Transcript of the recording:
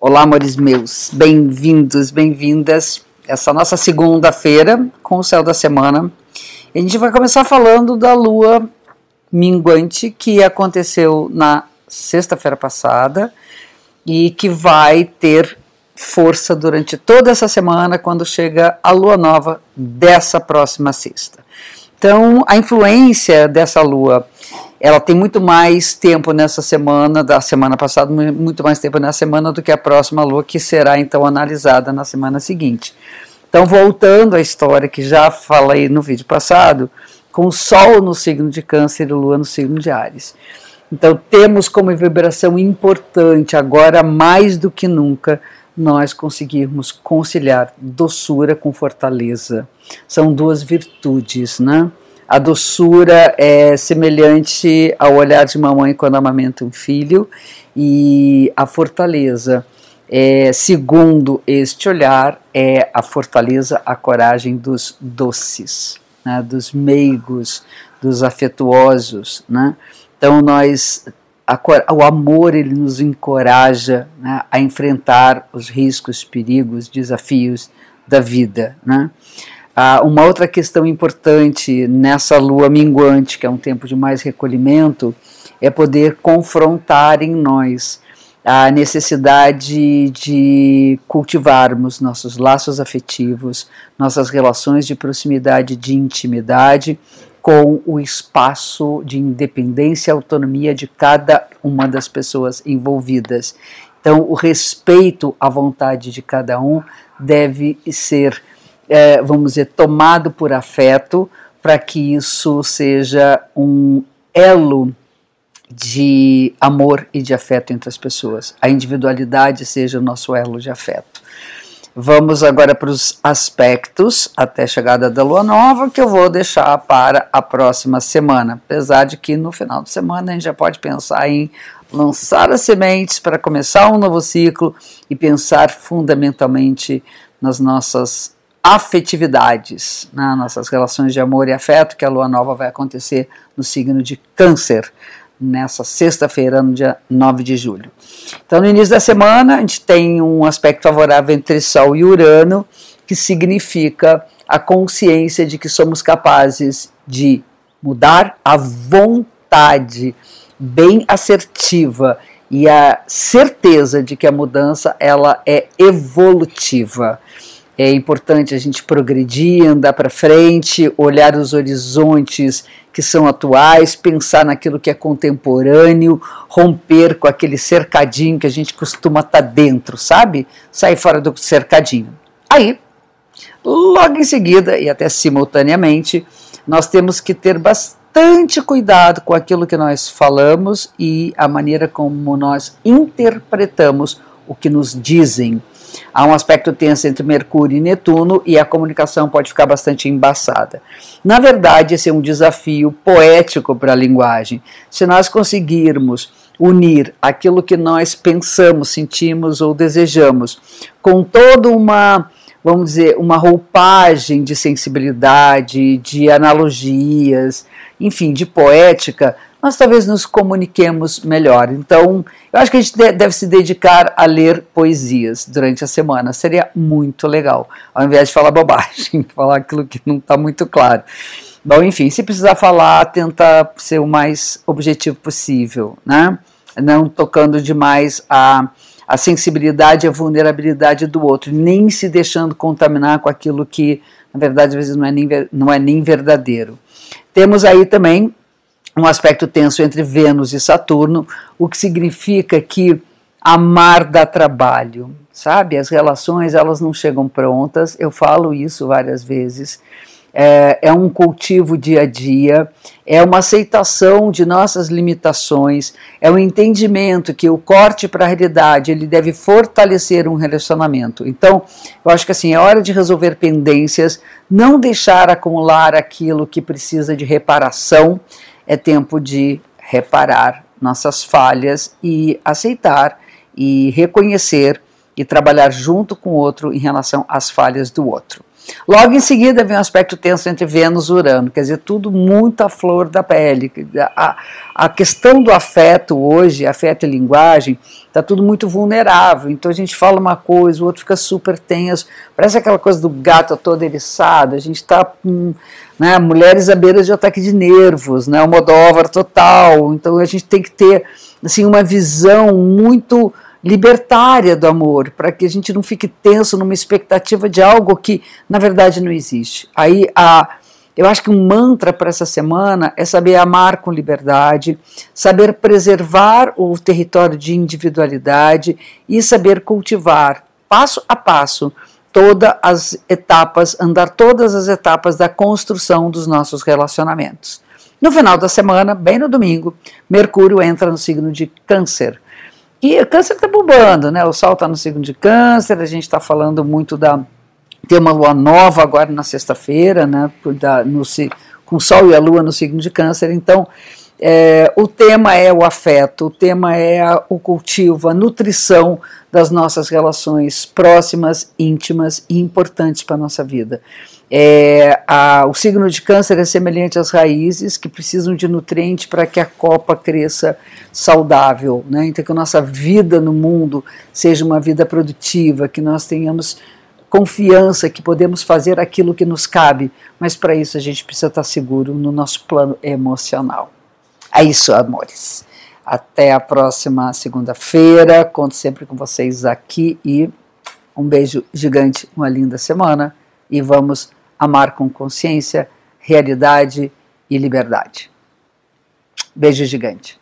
Olá, amores meus, bem-vindos, bem-vindas. Essa nossa segunda-feira com o céu da semana. a gente vai começar falando da lua minguante que aconteceu na sexta-feira passada e que vai ter força durante toda essa semana quando chega a lua nova dessa próxima sexta. Então, a influência dessa lua ela tem muito mais tempo nessa semana, da semana passada, muito mais tempo nessa semana do que a próxima lua, que será então analisada na semana seguinte. Então, voltando à história que já falei no vídeo passado, com o Sol no signo de Câncer e Lua no signo de Ares. Então, temos como vibração importante, agora mais do que nunca, nós conseguirmos conciliar doçura com fortaleza. São duas virtudes, né? A doçura é semelhante ao olhar de mamãe quando amamenta um filho, e a fortaleza, é, segundo este olhar, é a fortaleza, a coragem dos doces, né, dos meigos, dos afetuosos. Né? Então, nós a, o amor ele nos encoraja né, a enfrentar os riscos, perigos, desafios da vida. Né? Ah, uma outra questão importante nessa lua minguante, que é um tempo de mais recolhimento, é poder confrontar em nós a necessidade de cultivarmos nossos laços afetivos, nossas relações de proximidade, de intimidade, com o espaço de independência e autonomia de cada uma das pessoas envolvidas. Então, o respeito à vontade de cada um deve ser é, vamos dizer, tomado por afeto, para que isso seja um elo de amor e de afeto entre as pessoas. A individualidade seja o nosso elo de afeto. Vamos agora para os aspectos até a chegada da lua nova, que eu vou deixar para a próxima semana. Apesar de que no final de semana a gente já pode pensar em lançar as sementes para começar um novo ciclo e pensar fundamentalmente nas nossas afetividades, né, nossas relações de amor e afeto, que a lua nova vai acontecer no signo de Câncer, nessa sexta-feira, no dia 9 de julho. Então, no início da semana, a gente tem um aspecto favorável entre Sol e Urano, que significa a consciência de que somos capazes de mudar a vontade bem assertiva e a certeza de que a mudança ela é evolutiva. É importante a gente progredir, andar para frente, olhar os horizontes que são atuais, pensar naquilo que é contemporâneo, romper com aquele cercadinho que a gente costuma estar tá dentro, sabe? Sair fora do cercadinho. Aí, logo em seguida, e até simultaneamente, nós temos que ter bastante cuidado com aquilo que nós falamos e a maneira como nós interpretamos o que nos dizem. Há um aspecto tenso entre Mercúrio e Netuno e a comunicação pode ficar bastante embaçada. Na verdade, esse é um desafio poético para a linguagem. Se nós conseguirmos unir aquilo que nós pensamos, sentimos ou desejamos com toda uma vamos dizer, uma roupagem de sensibilidade, de analogias, enfim, de poética, nós talvez nos comuniquemos melhor. Então, eu acho que a gente deve se dedicar a ler poesias durante a semana. Seria muito legal, ao invés de falar bobagem, falar aquilo que não está muito claro. Bom, enfim, se precisar falar, tenta ser o mais objetivo possível, né? Não tocando demais a, a sensibilidade e a vulnerabilidade do outro, nem se deixando contaminar com aquilo que, na verdade, às vezes não é nem, não é nem verdadeiro. Temos aí também um aspecto tenso entre Vênus e Saturno, o que significa que amar dá trabalho, sabe? As relações elas não chegam prontas, eu falo isso várias vezes. É, é, um cultivo dia a dia, é uma aceitação de nossas limitações, é um entendimento que o corte para a realidade ele deve fortalecer um relacionamento. Então, eu acho que assim é hora de resolver pendências, não deixar acumular aquilo que precisa de reparação é tempo de reparar nossas falhas e aceitar e reconhecer e trabalhar junto com o outro em relação às falhas do outro. Logo em seguida vem um aspecto tenso entre Vênus e Urano, quer dizer, tudo muito à flor da pele. A, a questão do afeto hoje, afeto e linguagem, está tudo muito vulnerável. Então a gente fala uma coisa, o outro fica super tenso. Parece aquela coisa do gato todo eriçado. A gente está com né, mulheres à beira de ataque de nervos, né, o Modóvar total. Então a gente tem que ter assim, uma visão muito libertária do amor, para que a gente não fique tenso numa expectativa de algo que na verdade não existe. Aí a eu acho que um mantra para essa semana é saber amar com liberdade, saber preservar o território de individualidade e saber cultivar passo a passo todas as etapas, andar todas as etapas da construção dos nossos relacionamentos. No final da semana, bem no domingo, Mercúrio entra no signo de Câncer. E Câncer está bombando, né? O Sol está no signo de Câncer, a gente está falando muito da ter uma lua nova agora na sexta-feira, né, no, com o Sol e a Lua no signo de Câncer. Então, é, o tema é o afeto, o tema é a, o cultivo, a nutrição das nossas relações próximas, íntimas e importantes para a nossa vida. É, a, o signo de câncer é semelhante às raízes que precisam de nutrientes para que a copa cresça saudável, né? então que a nossa vida no mundo seja uma vida produtiva, que nós tenhamos confiança que podemos fazer aquilo que nos cabe, mas para isso a gente precisa estar seguro no nosso plano emocional. É isso, amores. Até a próxima segunda-feira. Conto sempre com vocês aqui e um beijo gigante, uma linda semana e vamos amar com consciência, realidade e liberdade. Beijo gigante.